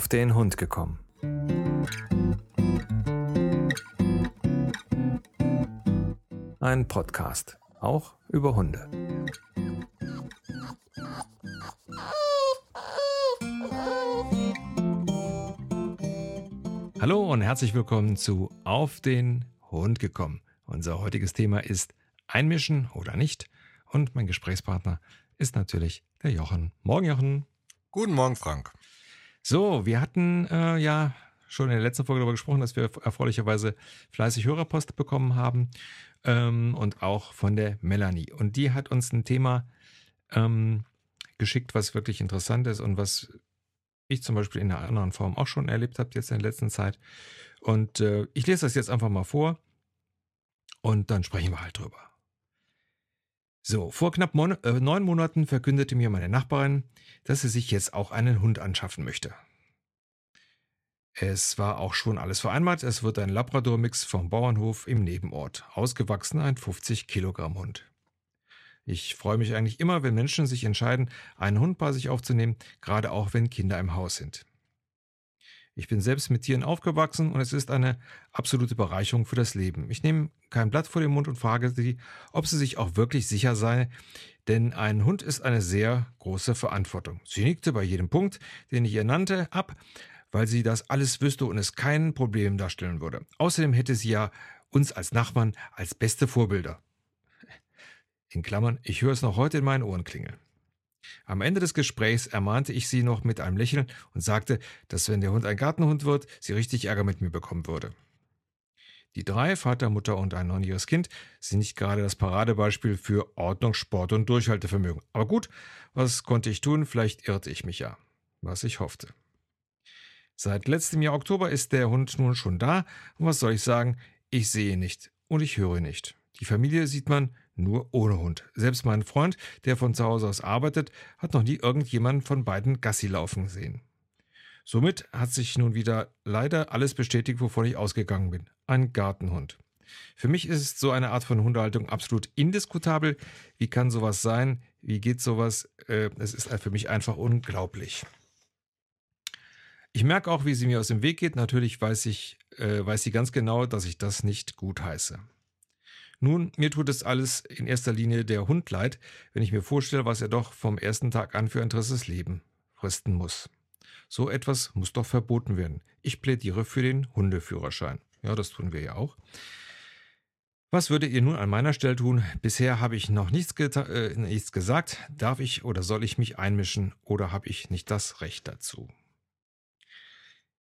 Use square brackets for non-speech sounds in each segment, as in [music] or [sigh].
auf den Hund gekommen. Ein Podcast, auch über Hunde. Hallo und herzlich willkommen zu Auf den Hund gekommen. Unser heutiges Thema ist Einmischen oder nicht. Und mein Gesprächspartner ist natürlich der Jochen. Morgen, Jochen. Guten Morgen, Frank. So, wir hatten äh, ja schon in der letzten Folge darüber gesprochen, dass wir erfreulicherweise fleißig Hörerpost bekommen haben ähm, und auch von der Melanie. Und die hat uns ein Thema ähm, geschickt, was wirklich interessant ist und was ich zum Beispiel in einer anderen Form auch schon erlebt habe jetzt in der letzten Zeit. Und äh, ich lese das jetzt einfach mal vor und dann sprechen wir halt drüber. So, vor knapp mon äh, neun Monaten verkündete mir meine Nachbarin, dass sie sich jetzt auch einen Hund anschaffen möchte. Es war auch schon alles vereinbart. Es wird ein Labrador-Mix vom Bauernhof im Nebenort. Ausgewachsen ein 50 Kilogramm Hund. Ich freue mich eigentlich immer, wenn Menschen sich entscheiden, einen Hund bei sich aufzunehmen, gerade auch wenn Kinder im Haus sind. Ich bin selbst mit Tieren aufgewachsen und es ist eine absolute Bereicherung für das Leben. Ich nehme kein Blatt vor den Mund und frage sie, ob sie sich auch wirklich sicher sei, denn ein Hund ist eine sehr große Verantwortung. Sie nickte bei jedem Punkt, den ich ihr nannte, ab, weil sie das alles wüsste und es kein Problem darstellen würde. Außerdem hätte sie ja uns als Nachbarn als beste Vorbilder. In Klammern, ich höre es noch heute in meinen Ohren klingeln. Am Ende des Gesprächs ermahnte ich sie noch mit einem Lächeln und sagte, dass wenn der Hund ein Gartenhund wird, sie richtig Ärger mit mir bekommen würde. Die drei, Vater, Mutter und ein neunjähriges Kind, sind nicht gerade das Paradebeispiel für Ordnung, Sport und Durchhaltevermögen. Aber gut, was konnte ich tun? Vielleicht irrte ich mich ja. Was ich hoffte. Seit letztem Jahr Oktober ist der Hund nun schon da. Und was soll ich sagen? Ich sehe nicht und ich höre nicht. Die Familie sieht man nur ohne Hund. Selbst mein Freund, der von zu Hause aus arbeitet, hat noch nie irgendjemanden von beiden Gassi laufen sehen. Somit hat sich nun wieder leider alles bestätigt, wovon ich ausgegangen bin. Ein Gartenhund. Für mich ist so eine Art von Hundehaltung absolut indiskutabel. Wie kann sowas sein? Wie geht sowas? Äh, es ist für mich einfach unglaublich. Ich merke auch, wie sie mir aus dem Weg geht. Natürlich weiß ich, äh, weiß sie ganz genau, dass ich das nicht gut heiße. Nun, mir tut es alles in erster Linie der Hund leid, wenn ich mir vorstelle, was er doch vom ersten Tag an für ein drittes Leben fristen muss. So etwas muss doch verboten werden. Ich plädiere für den Hundeführerschein. Ja, das tun wir ja auch. Was würdet ihr nun an meiner Stelle tun? Bisher habe ich noch nichts, äh, nichts gesagt. Darf ich oder soll ich mich einmischen oder habe ich nicht das Recht dazu?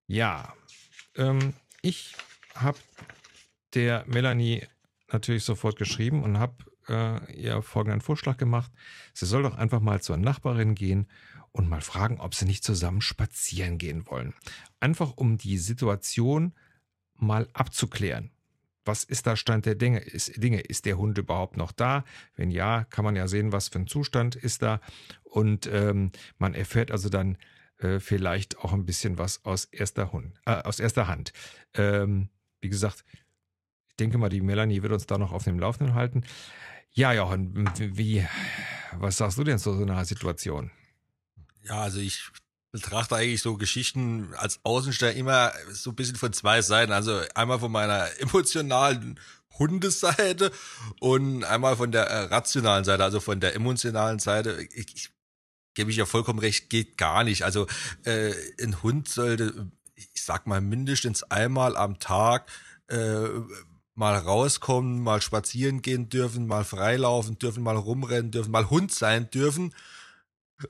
Ja, ähm, ich habe der Melanie natürlich sofort geschrieben und habe äh, ihr folgenden Vorschlag gemacht. Sie soll doch einfach mal zur Nachbarin gehen und mal fragen, ob sie nicht zusammen spazieren gehen wollen. Einfach um die Situation mal abzuklären. Was ist da Stand der Dinge? Ist, Dinge? ist der Hund überhaupt noch da? Wenn ja, kann man ja sehen, was für ein Zustand ist da. Und ähm, man erfährt also dann äh, vielleicht auch ein bisschen was aus erster, Hund, äh, aus erster Hand. Ähm, wie gesagt, ich denke mal, die Melanie wird uns da noch auf dem Laufenden halten. Ja, Jochen, wie, was sagst du denn zu so einer Situation? Ja, also ich betrachte eigentlich so Geschichten als Außensteller immer so ein bisschen von zwei Seiten. Also einmal von meiner [laughs] emotionalen Hundeseite und einmal von der äh, rationalen Seite, also von der emotionalen Seite. Ich, ich gebe ich ja vollkommen recht, geht gar nicht. Also äh, ein Hund sollte, ich sag mal, mindestens einmal am Tag äh, mal rauskommen, mal spazieren gehen dürfen, mal freilaufen dürfen, mal rumrennen dürfen, mal Hund sein dürfen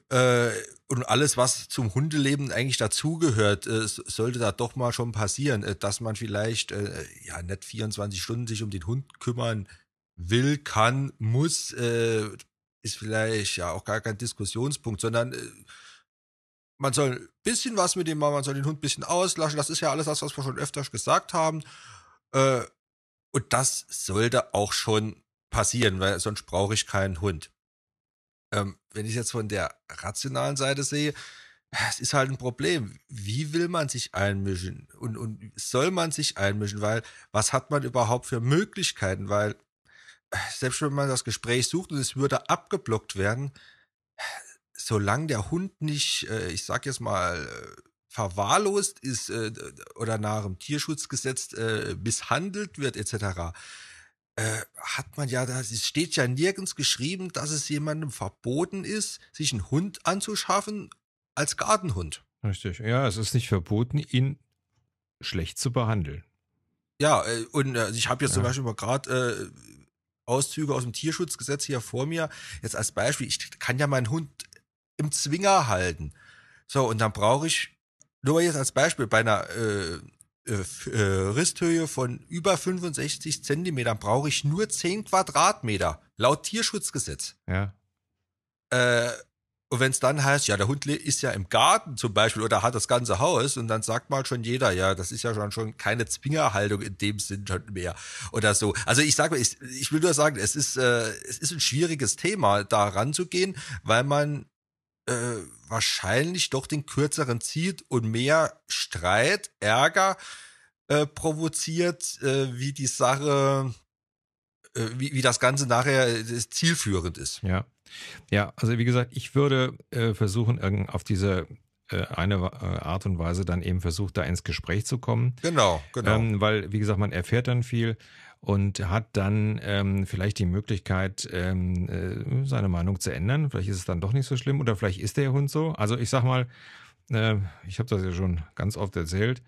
äh, und alles, was zum Hundeleben eigentlich dazugehört, äh, sollte da doch mal schon passieren, äh, dass man vielleicht äh, ja nicht 24 Stunden sich um den Hund kümmern will, kann, muss, äh, ist vielleicht ja auch gar kein Diskussionspunkt, sondern äh, man soll ein bisschen was mit dem machen, man soll den Hund ein bisschen auslaschen. Das ist ja alles das, was wir schon öfters gesagt haben. Äh, und das sollte auch schon passieren, weil sonst brauche ich keinen Hund. Ähm, wenn ich jetzt von der rationalen Seite sehe, es ist halt ein Problem. Wie will man sich einmischen? Und, und soll man sich einmischen? Weil was hat man überhaupt für Möglichkeiten? Weil selbst wenn man das Gespräch sucht und es würde abgeblockt werden, solange der Hund nicht, äh, ich sag jetzt mal, verwahrlost ist äh, oder nach dem Tierschutzgesetz äh, misshandelt wird etc., äh, hat man ja, es steht ja nirgends geschrieben, dass es jemandem verboten ist, sich einen Hund anzuschaffen als Gartenhund. Richtig. Ja, es ist nicht verboten, ihn schlecht zu behandeln. Ja, äh, und äh, ich habe jetzt ja. zum Beispiel mal gerade äh, Auszüge aus dem Tierschutzgesetz hier vor mir. Jetzt als Beispiel, ich kann ja meinen Hund im Zwinger halten. So, und dann brauche ich, nur jetzt als Beispiel, bei einer äh, äh, äh, Risthöhe von über 65 Zentimetern brauche ich nur 10 Quadratmeter, laut Tierschutzgesetz. Ja. Äh, und wenn es dann heißt, ja, der Hund ist ja im Garten zum Beispiel oder hat das ganze Haus und dann sagt mal schon jeder, ja, das ist ja schon, schon keine Zwingerhaltung in dem Sinn schon mehr oder so. Also ich sage, ich, ich will nur sagen, es ist, äh, es ist ein schwieriges Thema, da ranzugehen, weil man äh, wahrscheinlich doch den kürzeren zieht und mehr Streit, Ärger äh, provoziert, äh, wie die Sache, äh, wie, wie das Ganze nachher äh, zielführend ist. Ja. Ja, also wie gesagt, ich würde versuchen, auf diese eine Art und Weise dann eben versucht, da ins Gespräch zu kommen. Genau, genau. Ähm, weil, wie gesagt, man erfährt dann viel und hat dann ähm, vielleicht die Möglichkeit, ähm, äh, seine Meinung zu ändern. Vielleicht ist es dann doch nicht so schlimm oder vielleicht ist der Hund so. Also ich sag mal, äh, ich habe das ja schon ganz oft erzählt.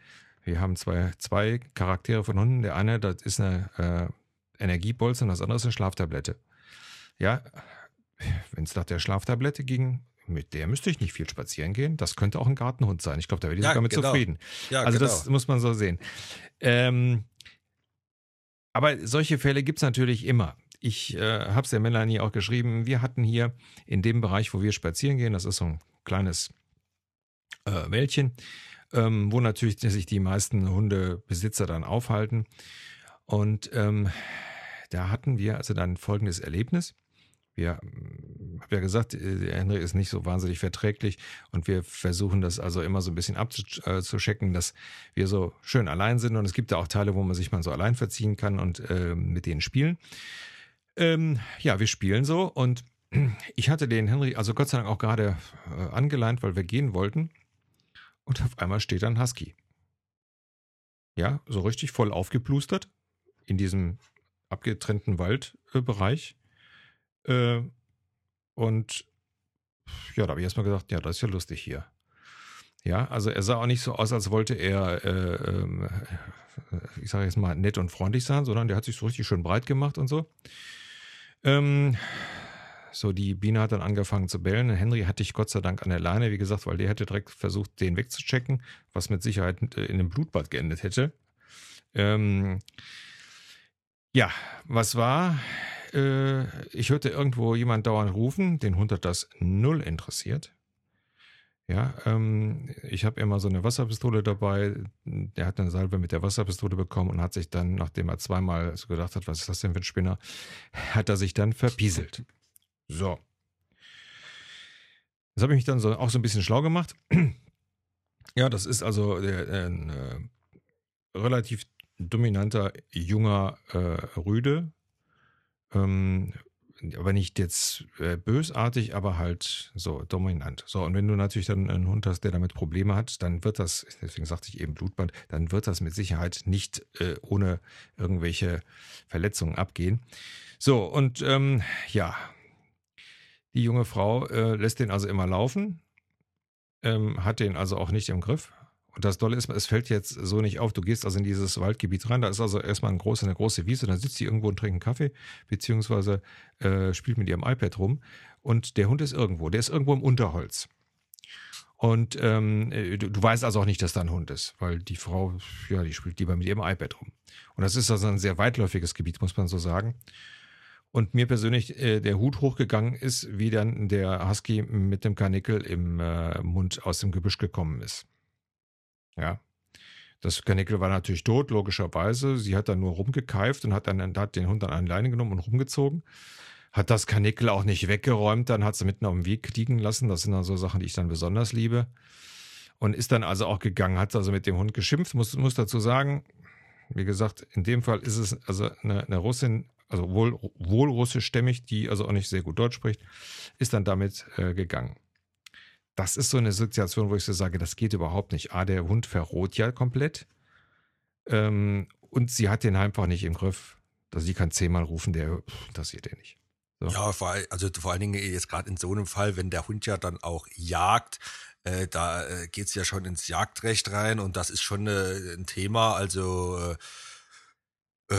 Wir haben zwei, zwei Charaktere von Hunden. Der eine, das ist eine äh, Energiebolze und das andere ist eine Schlaftablette. Ja, wenn es nach der Schlaftablette ging, mit der müsste ich nicht viel spazieren gehen. Das könnte auch ein Gartenhund sein. Ich glaube, da wäre ich ja, sogar mit genau. zufrieden. Ja, also genau. das muss man so sehen. Ähm, aber solche Fälle gibt es natürlich immer. Ich äh, habe es der Melanie auch geschrieben. Wir hatten hier in dem Bereich, wo wir spazieren gehen, das ist so ein kleines äh, Wäldchen, ähm, wo natürlich sich die meisten Hundebesitzer dann aufhalten. Und ähm, da hatten wir also dann folgendes Erlebnis. Wir habe ja gesagt, äh, Henry ist nicht so wahnsinnig verträglich und wir versuchen das also immer so ein bisschen abzuchecken, dass wir so schön allein sind und es gibt ja auch Teile, wo man sich mal so allein verziehen kann und äh, mit denen spielen. Ähm, ja, wir spielen so und [clears throat] ich hatte den Henry also Gott sei Dank auch gerade äh, angeleint, weil wir gehen wollten und auf einmal steht dann Husky. Ja, so richtig voll aufgeplustert in diesem abgetrennten Waldbereich. Äh, und ja, da habe ich erstmal gedacht, ja, das ist ja lustig hier. Ja, also er sah auch nicht so aus, als wollte er, äh, äh, ich sage jetzt mal, nett und freundlich sein, sondern der hat sich so richtig schön breit gemacht und so. Ähm, so, die Biene hat dann angefangen zu bellen. Henry hatte ich Gott sei Dank an der Leine, wie gesagt, weil der hätte direkt versucht, den wegzuchecken, was mit Sicherheit in einem Blutbad geendet hätte. Ähm, ja, was war? Äh, ich hörte irgendwo jemand dauernd rufen, den Hund hat das null interessiert. Ja, ähm, ich habe immer so eine Wasserpistole dabei. Der hat eine Salbe mit der Wasserpistole bekommen und hat sich dann, nachdem er zweimal so gedacht hat, was ist das denn für ein Spinner, hat er sich dann verpieselt. So. Das habe ich mich dann so, auch so ein bisschen schlau gemacht. Ja, das ist also der, ein äh, relativ dominanter junger äh, Rüde, ähm, aber nicht jetzt äh, bösartig, aber halt so dominant. So, und wenn du natürlich dann einen Hund hast, der damit Probleme hat, dann wird das, deswegen sagte ich eben Blutband, dann wird das mit Sicherheit nicht äh, ohne irgendwelche Verletzungen abgehen. So, und ähm, ja, die junge Frau äh, lässt den also immer laufen, ähm, hat den also auch nicht im Griff, und das Dolle ist, es fällt jetzt so nicht auf. Du gehst also in dieses Waldgebiet rein, da ist also erstmal ein große, eine große Wiese, dann sitzt sie irgendwo und trinkt einen Kaffee, beziehungsweise äh, spielt mit ihrem iPad rum. Und der Hund ist irgendwo, der ist irgendwo im Unterholz. Und ähm, äh, du, du, weißt also auch nicht, dass da ein Hund ist, weil die Frau, ja, die spielt lieber mit ihrem iPad rum. Und das ist also ein sehr weitläufiges Gebiet, muss man so sagen. Und mir persönlich äh, der Hut hochgegangen ist, wie dann der Husky mit dem Karnickel im äh, Mund aus dem Gebüsch gekommen ist. Ja. Das Kanickel war natürlich tot, logischerweise. Sie hat dann nur rumgekeift und hat dann hat den Hund an eine Leine genommen und rumgezogen. Hat das Kanickel auch nicht weggeräumt, dann hat sie mitten auf dem Weg liegen lassen. Das sind dann so Sachen, die ich dann besonders liebe. Und ist dann also auch gegangen, hat also mit dem Hund geschimpft. Muss, muss dazu sagen, wie gesagt, in dem Fall ist es also eine, eine Russin, also wohl, wohl russischstämmig, die also auch nicht sehr gut Deutsch spricht, ist dann damit äh, gegangen. Das ist so eine Situation, wo ich so sage, das geht überhaupt nicht. A, der Hund verroht ja komplett. Ähm, und sie hat den einfach nicht im Griff. Also sie kann zehnmal rufen, der interessiert den nicht. So. Ja, vor, also vor allen Dingen jetzt gerade in so einem Fall, wenn der Hund ja dann auch jagt, äh, da äh, geht es ja schon ins Jagdrecht rein und das ist schon äh, ein Thema. Also äh, äh,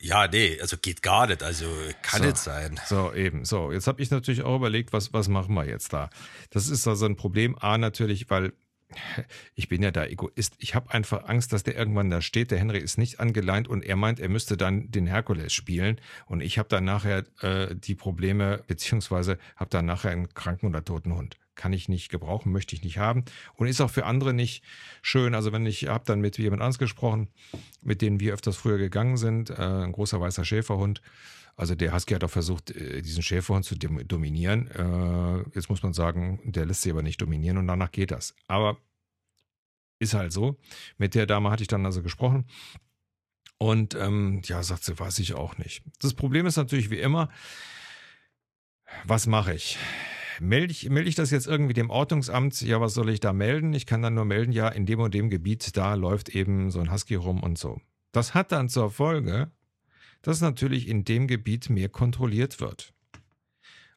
ja, nee, also geht gar nicht, also kann so, nicht sein. So, eben, so. Jetzt habe ich natürlich auch überlegt, was, was machen wir jetzt da? Das ist also ein Problem, A, natürlich, weil [laughs] ich bin ja da Egoist. Ich habe einfach Angst, dass der irgendwann da steht. Der Henry ist nicht angeleint und er meint, er müsste dann den Herkules spielen. Und ich habe dann nachher äh, die Probleme, beziehungsweise habe dann nachher einen kranken oder toten Hund kann ich nicht gebrauchen, möchte ich nicht haben und ist auch für andere nicht schön. Also wenn ich habe dann mit jemand anders gesprochen, mit denen wir öfters früher gegangen sind, äh, ein großer weißer Schäferhund. Also der Husky hat auch versucht, äh, diesen Schäferhund zu dominieren. Äh, jetzt muss man sagen, der lässt sich aber nicht dominieren und danach geht das. Aber ist halt so. Mit der Dame hatte ich dann also gesprochen. Und ähm, ja, sagt sie, weiß ich auch nicht. Das Problem ist natürlich wie immer, was mache ich? Melde ich, melde ich das jetzt irgendwie dem Ordnungsamt? Ja, was soll ich da melden? Ich kann dann nur melden, ja, in dem und dem Gebiet, da läuft eben so ein Husky rum und so. Das hat dann zur Folge, dass natürlich in dem Gebiet mehr kontrolliert wird.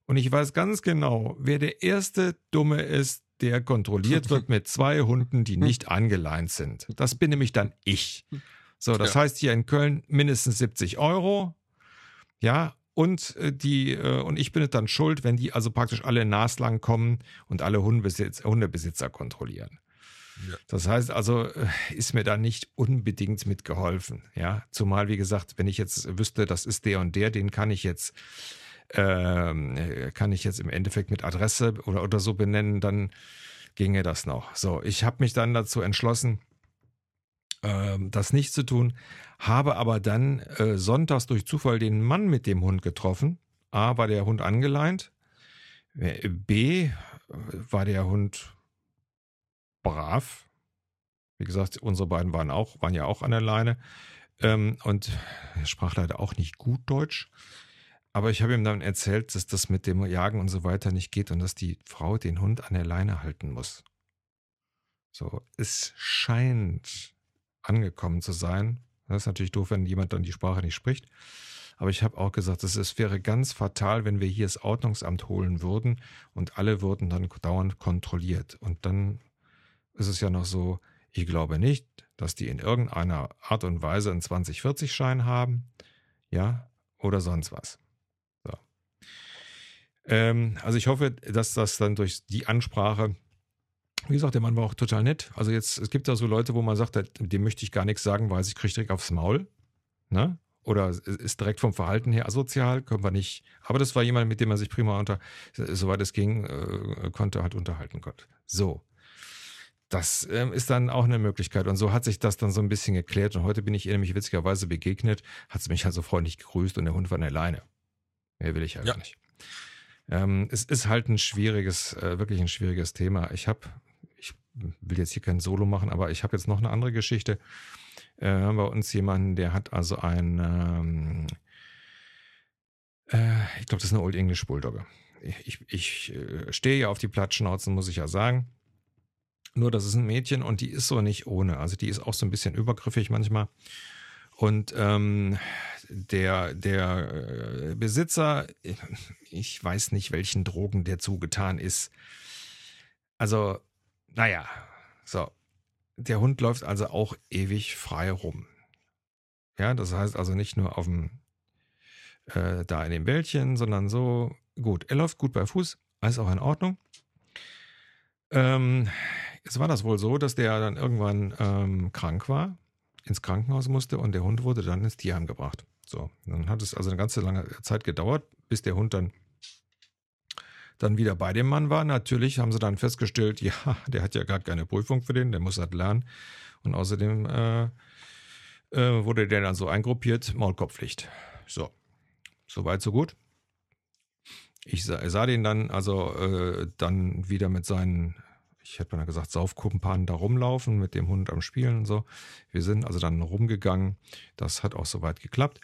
Und ich weiß ganz genau, wer der erste Dumme ist, der kontrolliert wird mit zwei Hunden, die [laughs] nicht angeleint sind. Das bin nämlich dann ich. So, das ja. heißt hier in Köln mindestens 70 Euro. Ja, und äh, die äh, und ich bin dann schuld, wenn die also praktisch alle naslang kommen und alle Hundebesitz, Hundebesitzer kontrollieren. Ja. Das heißt also, äh, ist mir da nicht unbedingt mitgeholfen. Ja, zumal wie gesagt, wenn ich jetzt wüsste, das ist der und der, den kann ich jetzt ähm, kann ich jetzt im Endeffekt mit Adresse oder oder so benennen, dann ginge das noch. So, ich habe mich dann dazu entschlossen, ähm, das nicht zu tun, habe aber dann äh, sonntags durch Zufall den Mann mit dem Hund getroffen. A, war der Hund angeleint. Äh, B, war der Hund brav. Wie gesagt, unsere beiden waren auch, waren ja auch an der Leine. Ähm, und er sprach leider auch nicht gut Deutsch. Aber ich habe ihm dann erzählt, dass das mit dem Jagen und so weiter nicht geht und dass die Frau den Hund an der Leine halten muss. So, es scheint angekommen zu sein. Das ist natürlich doof, wenn jemand dann die Sprache nicht spricht. Aber ich habe auch gesagt, es wäre ganz fatal, wenn wir hier das Ordnungsamt holen würden und alle würden dann dauernd kontrolliert. Und dann ist es ja noch so, ich glaube nicht, dass die in irgendeiner Art und Weise einen 2040-Schein haben. Ja, oder sonst was. So. Ähm, also ich hoffe, dass das dann durch die Ansprache wie gesagt, der Mann war auch total nett. Also jetzt, es gibt da so Leute, wo man sagt, dem möchte ich gar nichts sagen, weil ich kriege direkt aufs Maul. Ne? Oder ist direkt vom Verhalten her asozial, können wir nicht. Aber das war jemand, mit dem man sich prima unter, soweit es ging, äh, konnte halt unterhalten konnte. So. Das ähm, ist dann auch eine Möglichkeit. Und so hat sich das dann so ein bisschen geklärt. Und heute bin ich ihr nämlich witzigerweise begegnet, hat sie mich halt so freundlich gegrüßt und der Hund war an alleine. Mehr will ich halt ja. nicht. Ähm, es ist halt ein schwieriges, äh, wirklich ein schwieriges Thema. Ich habe will jetzt hier kein Solo machen, aber ich habe jetzt noch eine andere Geschichte. Äh, haben wir uns jemanden, der hat also ein, ähm, äh, ich glaube, das ist eine Old English Bulldogge. Ich, ich äh, stehe ja auf die Plattschnauzen, muss ich ja sagen. Nur, das ist ein Mädchen und die ist so nicht ohne. Also die ist auch so ein bisschen übergriffig manchmal. Und ähm, der, der äh, Besitzer, ich weiß nicht, welchen Drogen der zugetan ist. Also naja, so. Der Hund läuft also auch ewig frei rum. Ja, das heißt also nicht nur auf dem, äh, da in dem Wäldchen, sondern so, gut, er läuft gut bei Fuß, alles auch in Ordnung. Ähm, jetzt war das wohl so, dass der dann irgendwann ähm, krank war, ins Krankenhaus musste und der Hund wurde dann ins Tierheim gebracht. So, dann hat es also eine ganze lange Zeit gedauert, bis der Hund dann dann wieder bei dem Mann war. Natürlich haben sie dann festgestellt, ja, [laughs] der hat ja gar keine Prüfung für den, der muss halt lernen. Und außerdem äh, äh, wurde der dann so eingruppiert, Maulkorbpflicht. So, soweit so gut. Ich sah, sah den dann also äh, dann wieder mit seinen, ich hätte mal gesagt, Saufkumpanen da rumlaufen, mit dem Hund am Spielen und so. Wir sind also dann rumgegangen. Das hat auch soweit geklappt.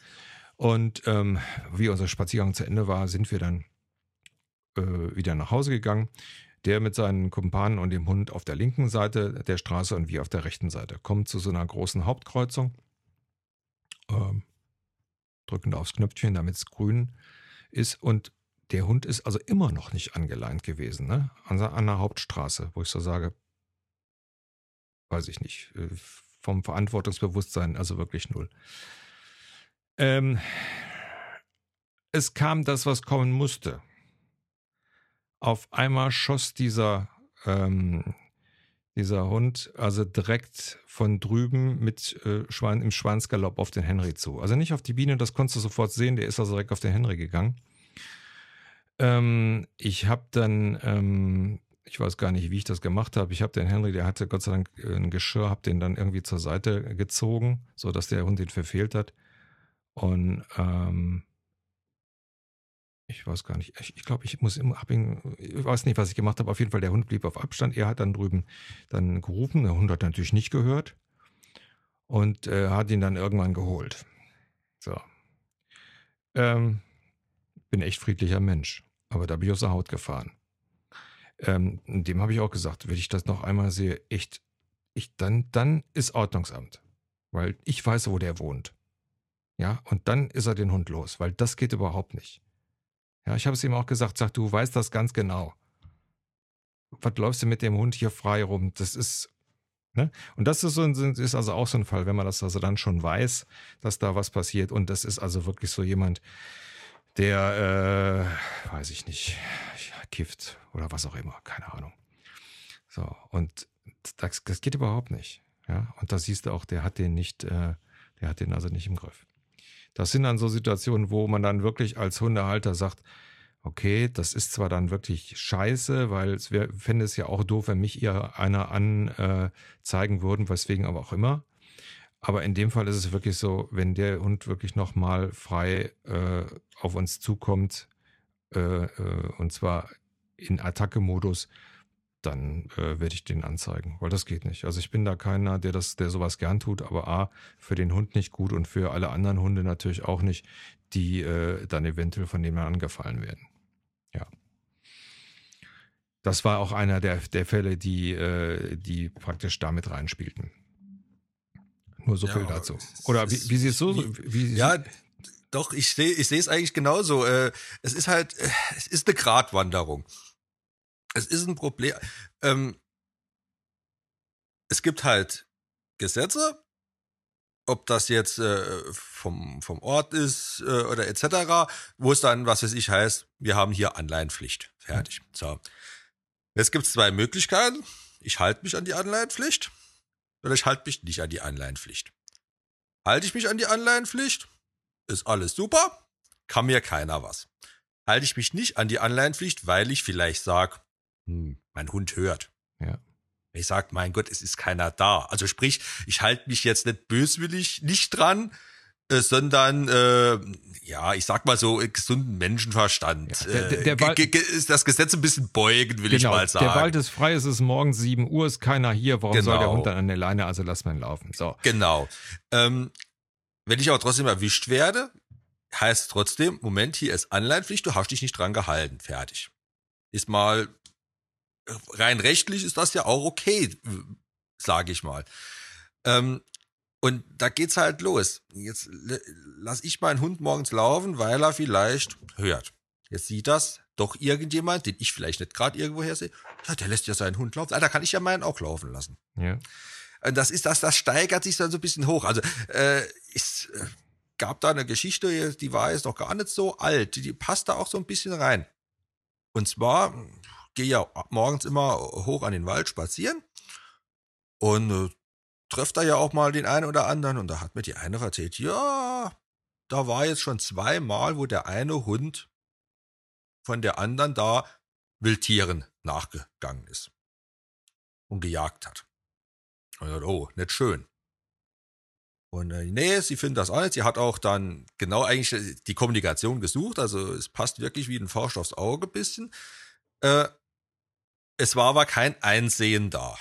Und ähm, wie unser Spaziergang zu Ende war, sind wir dann äh, wieder nach Hause gegangen. Der mit seinen Kumpanen und dem Hund auf der linken Seite der Straße und wir auf der rechten Seite. Kommen zu so einer großen Hauptkreuzung. Ähm, drücken da aufs Knöpfchen, damit es grün ist. Und der Hund ist also immer noch nicht angeleint gewesen, ne? An, an der Hauptstraße, wo ich so sage, weiß ich nicht, äh, vom Verantwortungsbewusstsein, also wirklich null. Ähm, es kam das, was kommen musste. Auf einmal schoss dieser, ähm, dieser Hund also direkt von drüben mit äh, Schwein, im Schweinsgalopp auf den Henry zu. Also nicht auf die Biene, das konntest du sofort sehen, der ist also direkt auf den Henry gegangen. Ähm, ich habe dann, ähm, ich weiß gar nicht, wie ich das gemacht habe. Ich habe den Henry, der hatte Gott sei Dank ein Geschirr, habe den dann irgendwie zur Seite gezogen, sodass der Hund ihn verfehlt hat. Und ähm, ich weiß gar nicht. Ich, ich glaube, ich muss immer, hab ihn, ich weiß nicht, was ich gemacht habe. Auf jeden Fall, der Hund blieb auf Abstand. Er hat dann drüben dann gerufen. Der Hund hat natürlich nicht gehört und äh, hat ihn dann irgendwann geholt. So. Ähm, bin echt friedlicher Mensch, aber da bin ich aus der Haut gefahren. Ähm, dem habe ich auch gesagt, wenn ich das noch einmal sehe, echt, ich, dann, dann ist Ordnungsamt. Weil ich weiß, wo der wohnt. Ja, und dann ist er den Hund los, weil das geht überhaupt nicht. Ja, ich habe es ihm auch gesagt, sag, du weißt das ganz genau. Was läufst du mit dem Hund hier frei rum? Das ist, ne? Und das ist, so ein, ist also auch so ein Fall, wenn man das also dann schon weiß, dass da was passiert. Und das ist also wirklich so jemand, der, äh, weiß ich nicht, kifft oder was auch immer, keine Ahnung. So, und das, das geht überhaupt nicht. Ja, und da siehst du auch, der hat den nicht, äh, der hat den also nicht im Griff. Das sind dann so Situationen, wo man dann wirklich als Hundehalter sagt, okay, das ist zwar dann wirklich scheiße, weil es wär, fände es ja auch doof, wenn mich ihr einer anzeigen äh, würden, weswegen aber auch immer. Aber in dem Fall ist es wirklich so, wenn der Hund wirklich nochmal frei äh, auf uns zukommt, äh, äh, und zwar in Attacke-Modus, dann äh, werde ich den anzeigen, weil das geht nicht. Also ich bin da keiner, der das, der sowas gern tut, aber a für den Hund nicht gut und für alle anderen Hunde natürlich auch nicht, die äh, dann eventuell von dem angefallen werden. Ja. Das war auch einer der, der Fälle, die, äh, die praktisch damit reinspielten. Nur so ja, viel dazu. Oder wie, wie siehst so? Wie, wie, ja, doch, ich sehe ich sehe es eigentlich genauso. Äh, es ist halt, äh, es ist eine Gratwanderung es ist ein Problem. Ähm, es gibt halt Gesetze, ob das jetzt äh, vom, vom Ort ist äh, oder etc., wo es dann, was weiß ich, heißt, wir haben hier Anleihenpflicht. Fertig. So. Jetzt gibt es zwei Möglichkeiten. Ich halte mich an die Anleihenpflicht oder ich halte mich nicht an die Anleihenpflicht. Halte ich mich an die Anleihenpflicht, ist alles super, kann mir keiner was. Halte ich mich nicht an die Anleihenpflicht, weil ich vielleicht sage, hm, mein Hund hört. Ja. Ich sag, mein Gott, es ist keiner da. Also sprich, ich halte mich jetzt nicht böswillig nicht dran, äh, sondern äh, ja, ich sag mal so gesunden Menschenverstand. Ja, der, der, der äh, ist das Gesetz ein bisschen beugen, will genau, ich mal sagen. Der Wald ist frei, es ist morgens 7 Uhr, ist keiner hier. Warum genau. soll der genau. Hund dann an der Leine? Also lass mal laufen. So. Genau. Ähm, wenn ich aber trotzdem erwischt werde, heißt trotzdem, Moment, hier ist Anleihenpflicht, du hast dich nicht dran gehalten. Fertig. Ist mal rein rechtlich ist das ja auch okay, sage ich mal. Ähm, und da geht's halt los. Jetzt lass ich meinen Hund morgens laufen, weil er vielleicht hört. Jetzt sieht das doch irgendjemand, den ich vielleicht nicht gerade irgendwoher sehe. Ja, der lässt ja seinen Hund laufen. Ah, da kann ich ja meinen auch laufen lassen. Ja. Und das ist das, das steigert sich dann so ein bisschen hoch. Also äh, es äh, gab da eine Geschichte, die war jetzt noch gar nicht so alt. Die, die passt da auch so ein bisschen rein. Und zwar gehe ja morgens immer hoch an den Wald spazieren und äh, treffe da ja auch mal den einen oder anderen und da hat mir die eine erzählt, ja, da war jetzt schon zweimal, wo der eine Hund von der anderen da Wildtieren nachgegangen ist und gejagt hat. Und ich oh, nicht schön. Und äh, nee, sie findet das nicht. Sie hat auch dann genau eigentlich die Kommunikation gesucht. Also es passt wirklich wie ein Faust aufs Auge bisschen. Äh, es war aber kein Einsehen da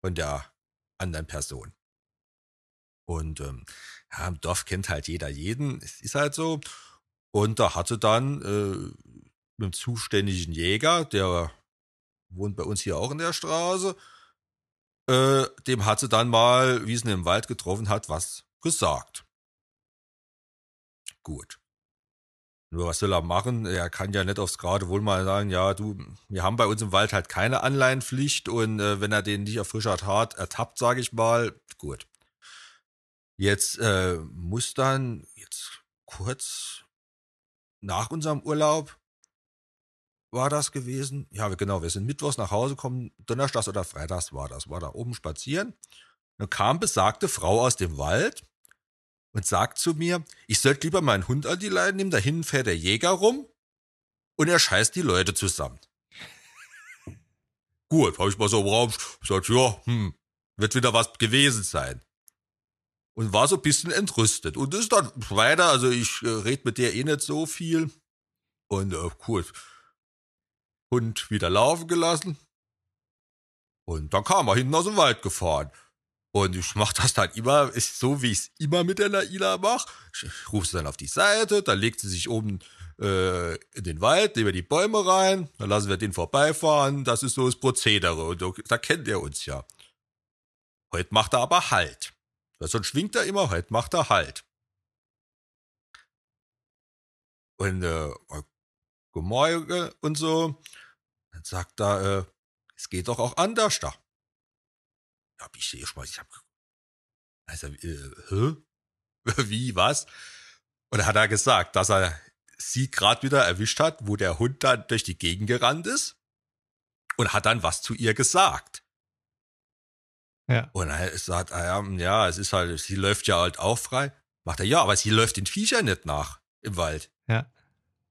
von der anderen Person. Und ähm, ja, im Dorf kennt halt jeder jeden. Es ist halt so. Und da hatte dann äh, mit dem zuständigen Jäger, der wohnt bei uns hier auch in der Straße. Äh, dem hat sie dann mal, wie sie ihn im Wald getroffen hat, was gesagt. Gut. Nur was soll er machen? Er kann ja nicht aufs Gerade wohl mal sagen, ja, du, wir haben bei uns im Wald halt keine Anleihenpflicht und äh, wenn er den nicht auf frischer Tat ertappt, sage ich mal, gut. Jetzt äh, muss dann, jetzt kurz nach unserem Urlaub war das gewesen. Ja, genau, wir sind mittwochs nach Hause gekommen, Donnerstags oder Freitags war das, war da oben spazieren. Dann kam besagte Frau aus dem Wald und sagt zu mir, ich sollte lieber meinen Hund an die Leine nehmen, da hinten fährt der Jäger rum und er scheißt die Leute zusammen. [laughs] Gut, habe ich mal so im Raum gesagt, ja, hm, wird wieder was gewesen sein. Und war so ein bisschen entrüstet. Und ist dann weiter, also ich äh, red mit der eh nicht so viel. Und äh, cool. Hund wieder laufen gelassen. Und dann kam er hinten aus dem Wald gefahren. Und ich mache das dann immer, ist so wie ich es immer mit der Naila mache. Ich rufe sie dann auf die Seite, dann legt sie sich oben äh, in den Wald, nehmen wir die Bäume rein, dann lassen wir den vorbeifahren. Das ist so das Prozedere. Und da kennt er uns ja. Heute macht er aber Halt. Sonst schwingt er immer, heute macht er Halt. Und äh, Gemorge und so. Dann sagt er, äh, es geht doch auch anders da hab ich sehe schon mal, ich hab, also, äh, hä? [laughs] Wie, was? Und dann hat er gesagt, dass er sie gerade wieder erwischt hat, wo der Hund dann durch die Gegend gerannt ist und hat dann was zu ihr gesagt. Ja. Und er sagt, ah ja, ja, es ist halt, sie läuft ja halt auch frei. Macht er, ja, aber sie läuft den Viechern nicht nach im Wald. Ja.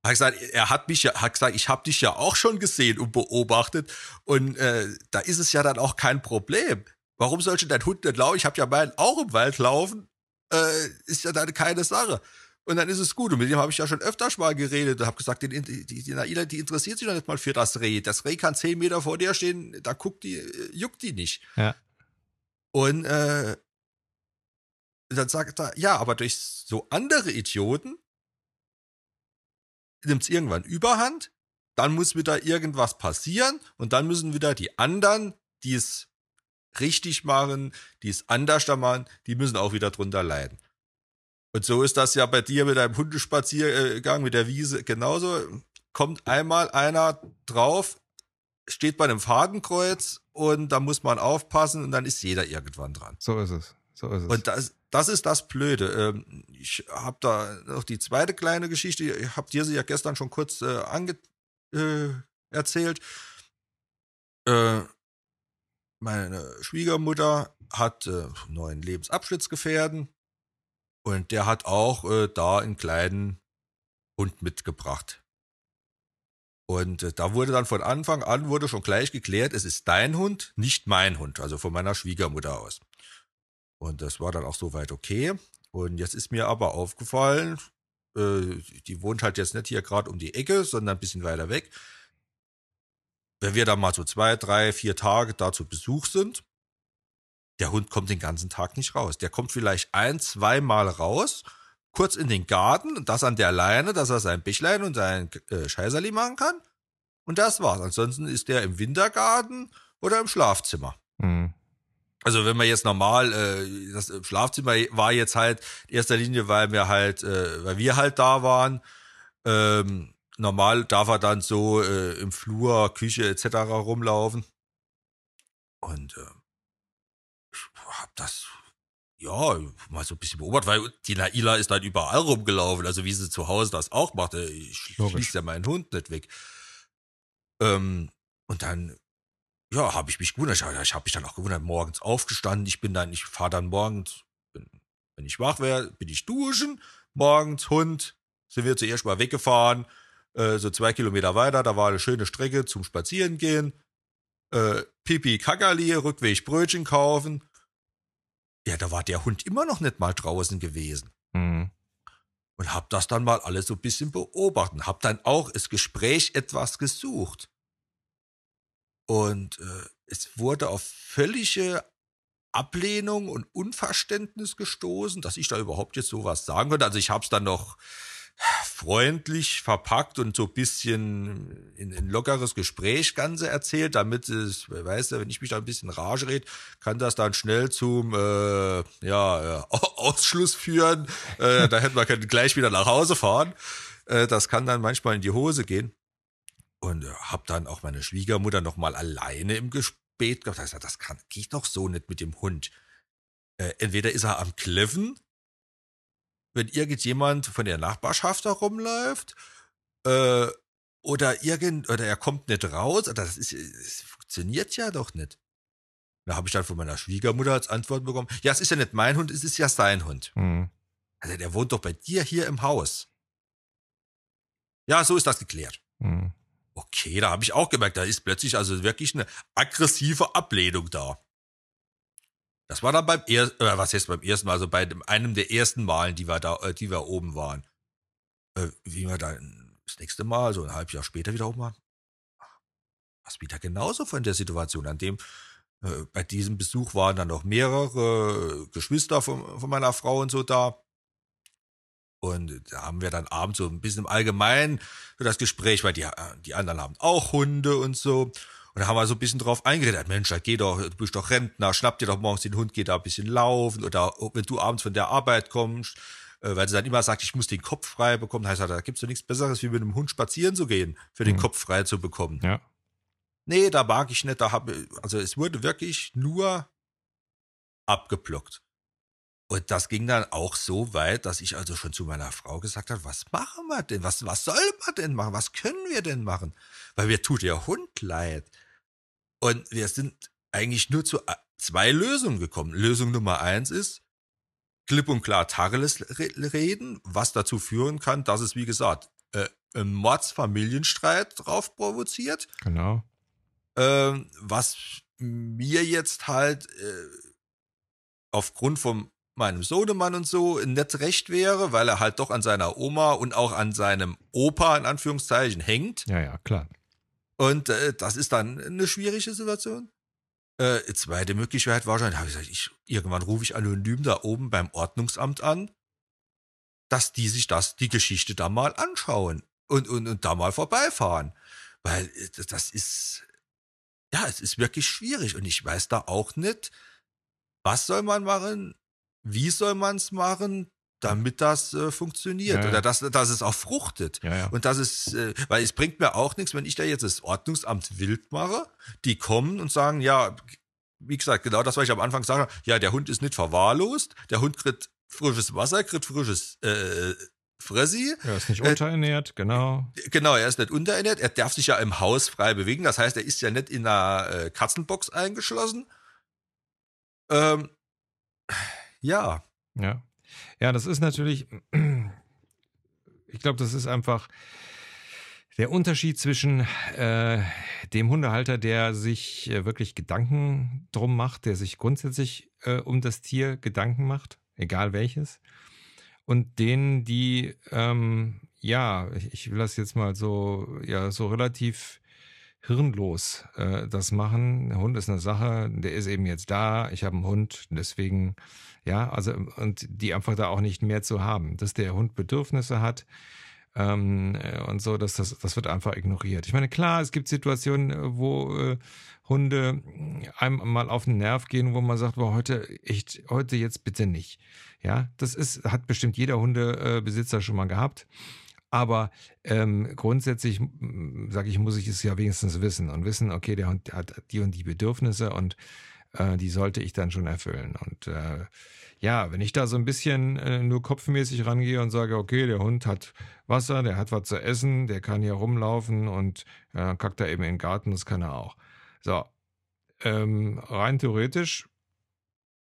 Hat gesagt, er hat mich ja, hat gesagt, ich habe dich ja auch schon gesehen und beobachtet und äh, da ist es ja dann auch kein Problem. Warum sollte dein Hund nicht laufen? Ich habe ja meinen auch im Wald laufen. Äh, ist ja dann keine Sache. Und dann ist es gut. Und mit dem habe ich ja schon öfters mal geredet und habe gesagt, die, die, die Naila, die interessiert sich doch nicht mal für das Reh. Das Reh kann zehn Meter vor dir stehen, da guckt die, äh, juckt die nicht. Ja. Und äh, dann sagt er, ja, aber durch so andere Idioten nimmt es irgendwann Überhand, dann muss wieder irgendwas passieren und dann müssen wieder die anderen, die es richtig machen, die es anders machen, die müssen auch wieder drunter leiden. Und so ist das ja bei dir mit deinem Hundespaziergang mit der Wiese genauso. Kommt einmal einer drauf, steht bei einem Fadenkreuz und da muss man aufpassen und dann ist jeder irgendwann dran. So ist es. So ist es. Und das, das ist das Blöde. Ähm, ich habe da noch die zweite kleine Geschichte. Ich habe dir sie ja gestern schon kurz äh, ange äh, erzählt. Äh, meine Schwiegermutter hat äh, neuen Lebensabschnittsgefährden und der hat auch äh, da einen kleinen Hund mitgebracht. Und äh, da wurde dann von Anfang an wurde schon gleich geklärt, es ist dein Hund, nicht mein Hund, also von meiner Schwiegermutter aus. Und das war dann auch soweit okay. Und jetzt ist mir aber aufgefallen, äh, die wohnt halt jetzt nicht hier gerade um die Ecke, sondern ein bisschen weiter weg wenn wir da mal so zwei, drei, vier Tage da zu Besuch sind, der Hund kommt den ganzen Tag nicht raus. Der kommt vielleicht ein, zwei Mal raus, kurz in den Garten und das an der Leine, dass er sein Bichlein und sein äh, Scheißerli machen kann. Und das war's. Ansonsten ist der im Wintergarten oder im Schlafzimmer. Mhm. Also wenn man jetzt normal, äh, das Schlafzimmer war jetzt halt in erster Linie, weil wir halt, äh, weil wir halt da waren. Ähm, normal darf er dann so äh, im Flur, Küche etc. rumlaufen. Und äh, ich hab das ja mal so ein bisschen beobachtet, weil die Naila ist dann überall rumgelaufen, also wie sie zu Hause das auch machte. Ich schließe ja meinen Hund nicht weg. Ähm, und dann ja, habe ich mich gewundert. Ich, ich habe mich dann auch gewundert, morgens aufgestanden. Ich bin dann, ich fahre dann morgens, wenn ich wach wäre, bin ich duschen. Morgens Hund, sind wir zuerst mal weggefahren äh, so zwei Kilometer weiter, da war eine schöne Strecke zum Spazierengehen. Äh, Pipi Kakali, Rückweg Brötchen kaufen. Ja, da war der Hund immer noch nicht mal draußen gewesen. Mhm. Und hab das dann mal alles so ein bisschen beobachtet. Hab dann auch das Gespräch etwas gesucht. Und äh, es wurde auf völlige Ablehnung und Unverständnis gestoßen, dass ich da überhaupt jetzt sowas sagen könnte. Also ich hab's dann noch freundlich verpackt und so bisschen in ein lockeres Gespräch Ganze erzählt, damit es, weißt du, wenn ich mich da ein bisschen rage rede, kann das dann schnell zum äh, ja, äh, Ausschluss führen. Äh, da hätten wir gleich wieder nach Hause fahren. Äh, das kann dann manchmal in die Hose gehen. Und äh, habe dann auch meine Schwiegermutter noch mal alleine im Gebet gehabt. Das, das kann, geht doch so nicht mit dem Hund. Äh, entweder ist er am Kleffen wenn irgendjemand von der Nachbarschaft da rumläuft, äh, oder irgend, oder er kommt nicht raus, das ist, das funktioniert ja doch nicht. Da habe ich dann von meiner Schwiegermutter als Antwort bekommen, ja, es ist ja nicht mein Hund, es ist ja sein Hund. Mhm. Also der wohnt doch bei dir hier im Haus. Ja, so ist das geklärt. Mhm. Okay, da habe ich auch gemerkt, da ist plötzlich also wirklich eine aggressive Ablehnung da. Das war dann beim ersten, äh, was heißt beim ersten Mal, also bei einem der ersten Malen, die wir da, äh, die wir oben waren. Äh, wie wir dann das nächste Mal, so ein halbes Jahr später wieder oben waren. Was wieder genauso von der Situation. An dem, äh, bei diesem Besuch waren dann noch mehrere Geschwister von, von meiner Frau und so da. Und da haben wir dann abends so ein bisschen im Allgemeinen das Gespräch, weil die, äh, die anderen haben auch Hunde und so. Und da haben wir so ein bisschen drauf eingeredet, Mensch, geh doch, du bist doch Rentner, schnapp dir doch morgens den Hund, geh da ein bisschen laufen. Oder wenn du abends von der Arbeit kommst, äh, weil sie dann immer sagt, ich muss den Kopf frei bekommen, heißt da gibt's doch nichts Besseres, wie mit einem Hund spazieren zu gehen, für den mhm. Kopf frei zu bekommen. Ja. Nee, da mag ich nicht, da habe, also es wurde wirklich nur abgeblockt. Und das ging dann auch so weit, dass ich also schon zu meiner Frau gesagt habe, was machen wir denn? Was, was soll man denn machen? Was können wir denn machen? Weil mir tut der Hund leid. Und wir sind eigentlich nur zu zwei Lösungen gekommen. Lösung Nummer eins ist, klipp und klar Tacheles reden, was dazu führen kann, dass es, wie gesagt, äh, einen Mordsfamilienstreit drauf provoziert. Genau. Ähm, was mir jetzt halt äh, aufgrund von meinem Sohnemann und so nicht recht wäre, weil er halt doch an seiner Oma und auch an seinem Opa in Anführungszeichen hängt. Ja, ja, klar. Und äh, das ist dann eine schwierige Situation. Äh, zweite Möglichkeit war schon, habe ich gesagt, ich, irgendwann rufe ich anonym da oben beim Ordnungsamt an, dass die sich das, die Geschichte da mal anschauen und, und, und da mal vorbeifahren. Weil äh, das ist, ja, es ist wirklich schwierig und ich weiß da auch nicht, was soll man machen, wie soll man es machen, damit das äh, funktioniert ja, oder dass, dass es auch fruchtet. Ja, und dass es, äh, weil es bringt mir auch nichts, wenn ich da jetzt das Ordnungsamt wild mache, die kommen und sagen, ja, wie gesagt, genau das, was ich am Anfang sage, ja, der Hund ist nicht verwahrlost, der Hund kriegt frisches Wasser, kriegt frisches äh, Fressi. Er ist nicht äh, unterernährt, genau. Genau, er ist nicht unterernährt, er darf sich ja im Haus frei bewegen, das heißt, er ist ja nicht in einer äh, Katzenbox eingeschlossen. Ähm, ja. Ja. Ja, das ist natürlich, [clears throat] ich glaube, das ist einfach der Unterschied zwischen äh, dem Hundehalter, der sich äh, wirklich Gedanken drum macht, der sich grundsätzlich äh, um das Tier Gedanken macht, egal welches, und denen, die, ähm, ja, ich will das jetzt mal so, ja, so relativ hirnlos äh, das machen. Der Hund ist eine Sache, der ist eben jetzt da, ich habe einen Hund, deswegen, ja, also und die einfach da auch nicht mehr zu haben, dass der Hund Bedürfnisse hat ähm, äh, und so, dass das, das wird einfach ignoriert. Ich meine, klar, es gibt Situationen, wo äh, Hunde einem mal auf den Nerv gehen, wo man sagt, boah, heute echt, heute jetzt bitte nicht. Ja, das ist, hat bestimmt jeder Hundebesitzer schon mal gehabt. Aber ähm, grundsätzlich, sage ich, muss ich es ja wenigstens wissen und wissen, okay, der Hund hat die und die Bedürfnisse und äh, die sollte ich dann schon erfüllen. Und äh, ja, wenn ich da so ein bisschen äh, nur kopfmäßig rangehe und sage, okay, der Hund hat Wasser, der hat was zu essen, der kann hier rumlaufen und äh, kackt da eben in den Garten, das kann er auch. So, ähm, rein theoretisch,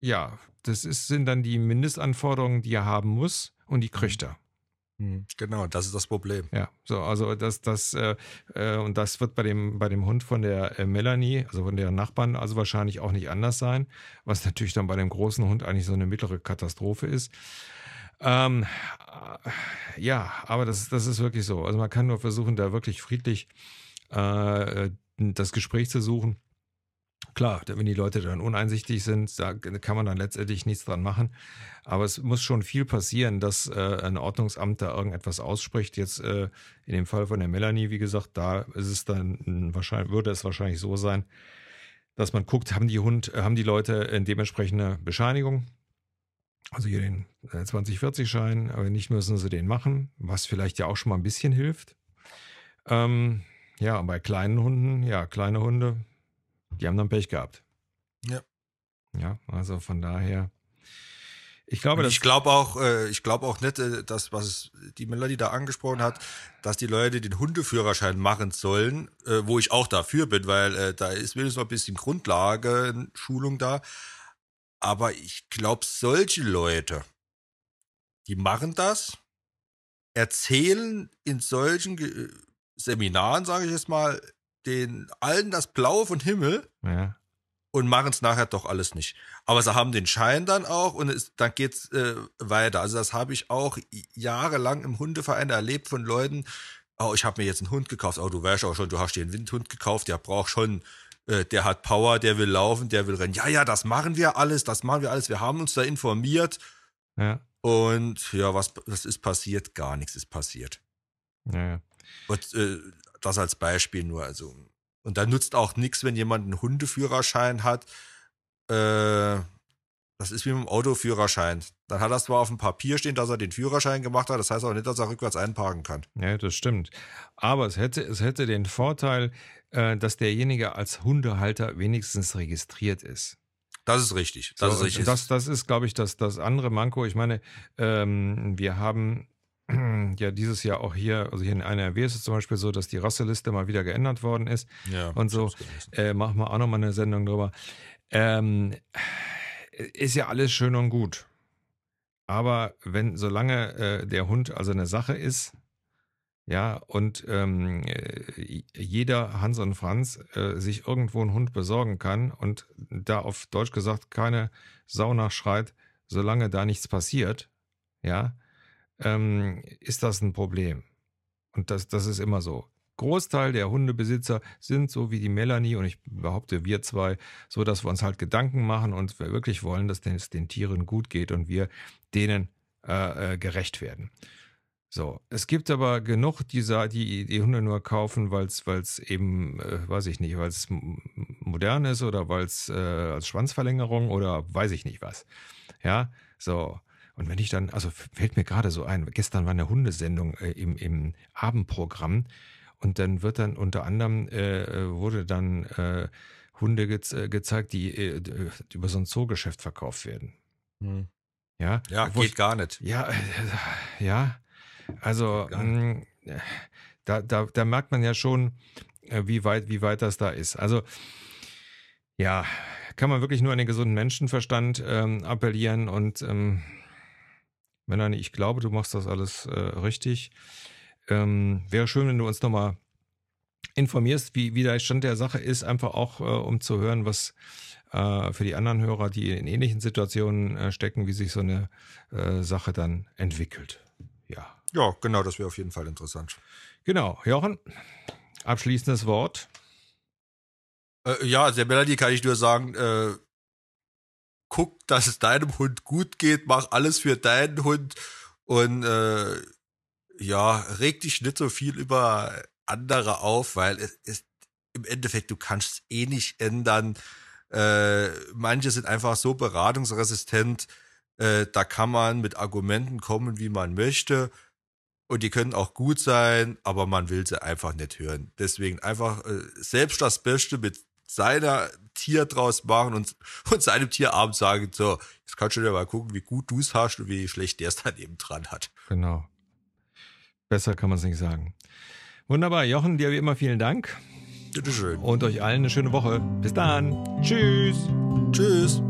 ja, das ist, sind dann die Mindestanforderungen, die er haben muss und die kriegt er. Hm, genau, das ist das Problem. Ja, so, also das, das, äh, äh, und das wird bei dem, bei dem Hund von der äh, Melanie, also von der Nachbarn, also wahrscheinlich auch nicht anders sein, was natürlich dann bei dem großen Hund eigentlich so eine mittlere Katastrophe ist. Ähm, äh, ja, aber das, das ist wirklich so. Also man kann nur versuchen, da wirklich friedlich äh, das Gespräch zu suchen Klar, wenn die Leute dann uneinsichtig sind, da kann man dann letztendlich nichts dran machen. Aber es muss schon viel passieren, dass äh, ein Ordnungsamt da irgendetwas ausspricht. Jetzt äh, in dem Fall von der Melanie, wie gesagt, da ist es dann wahrscheinlich, würde es wahrscheinlich so sein, dass man guckt, haben die Hund, äh, haben die Leute eine dementsprechende Bescheinigung. Also hier den 2040-Schein, aber nicht müssen sie den machen, was vielleicht ja auch schon mal ein bisschen hilft. Ähm, ja, bei kleinen Hunden, ja, kleine Hunde, die haben dann Pech gehabt. Ja. Ja, also von daher. Ich glaube, ich glaube auch, äh, ich glaube auch nicht, äh, dass was die Melanie da angesprochen hat, dass die Leute den Hundeführerschein machen sollen, äh, wo ich auch dafür bin, weil da ist wenigstens noch ein bisschen Grundlage, Schulung da. Aber ich glaube, solche Leute, die machen das, erzählen in solchen Seminaren, sage ich jetzt mal, den allen das Blaue von Himmel ja. und machen es nachher doch alles nicht. Aber sie haben den Schein dann auch und es, dann geht's äh, weiter. Also das habe ich auch jahrelang im Hundeverein erlebt von Leuten. Oh, ich habe mir jetzt einen Hund gekauft. Oh, du weißt auch schon, du hast dir einen Windhund gekauft. Der braucht schon, äh, der hat Power, der will laufen, der will rennen. Ja, ja, das machen wir alles, das machen wir alles. Wir haben uns da informiert. Ja. Und ja, was, was ist passiert? Gar nichts ist passiert. Ja, ja. Und äh, das als Beispiel nur. Also, und da nutzt auch nichts, wenn jemand einen Hundeführerschein hat. Äh, das ist wie mit dem Autoführerschein. Dann hat er zwar auf dem Papier stehen, dass er den Führerschein gemacht hat, das heißt aber nicht, dass er rückwärts einparken kann. Ja, das stimmt. Aber es hätte, es hätte den Vorteil, äh, dass derjenige als Hundehalter wenigstens registriert ist. Das ist richtig. Das so, ist richtig. Das, das ist, glaube ich, das, das andere Manko. Ich meine, ähm, wir haben [clears throat] ja dieses Jahr auch hier, also hier in NRW ist es zum Beispiel so, dass die Rasseliste mal wieder geändert worden ist. Ja, und so. Äh, machen wir auch nochmal eine Sendung drüber. Ähm, ist ja alles schön und gut. Aber wenn, solange äh, der Hund also eine Sache ist, ja, und ähm, äh, jeder Hans und Franz äh, sich irgendwo einen Hund besorgen kann und da auf Deutsch gesagt keine Sau nachschreit, solange da nichts passiert, ja, ähm, ist das ein Problem. Und das, das ist immer so. Großteil der Hundebesitzer sind so wie die Melanie und ich behaupte wir zwei, so dass wir uns halt Gedanken machen und wir wirklich wollen, dass es den Tieren gut geht und wir denen äh, äh, gerecht werden. So, es gibt aber genug dieser, die die Hunde nur kaufen, weil es eben, äh, weiß ich nicht, weil es modern ist oder weil es äh, als Schwanzverlängerung oder weiß ich nicht was. Ja, so. Und wenn ich dann, also fällt mir gerade so ein, gestern war eine Hundesendung äh, im, im Abendprogramm und dann wird dann unter anderem, äh, äh wurde dann äh, Hunde ge äh, gezeigt, die äh, über so ein Zoogeschäft verkauft werden. Hm. Ja, ja geht ich, gar nicht. Ja, ja, also mh, mm, da, da, da merkt man ja schon, wie weit, wie weit das da ist. Also ja, kann man wirklich nur an den gesunden Menschenverstand ähm, appellieren und ähm, Melanie, ich glaube, du machst das alles äh, richtig. Ähm, wäre schön, wenn du uns nochmal informierst, wie, wie der Stand der Sache ist, einfach auch, äh, um zu hören, was äh, für die anderen Hörer, die in ähnlichen Situationen äh, stecken, wie sich so eine äh, Sache dann entwickelt. Ja. Ja, genau, das wäre auf jeden Fall interessant. Genau. Jochen, abschließendes Wort. Äh, ja, der Melanie kann ich nur sagen, äh, guck, dass es deinem Hund gut geht, mach alles für deinen Hund und äh, ja, reg dich nicht so viel über andere auf, weil es ist im Endeffekt, du kannst es eh nicht ändern. Äh, manche sind einfach so beratungsresistent, äh, da kann man mit Argumenten kommen, wie man möchte. Und die können auch gut sein, aber man will sie einfach nicht hören. Deswegen einfach äh, selbst das Beste mit seiner Tier draus machen und, und seinem Tier abends sagen, so, jetzt kannst du dir mal gucken, wie gut du es hast und wie schlecht der es daneben dran hat. Genau. Besser kann man es nicht sagen. Wunderbar. Jochen, dir wie immer vielen Dank. Bitteschön. Und euch allen eine schöne Woche. Bis dann. Tschüss. Tschüss.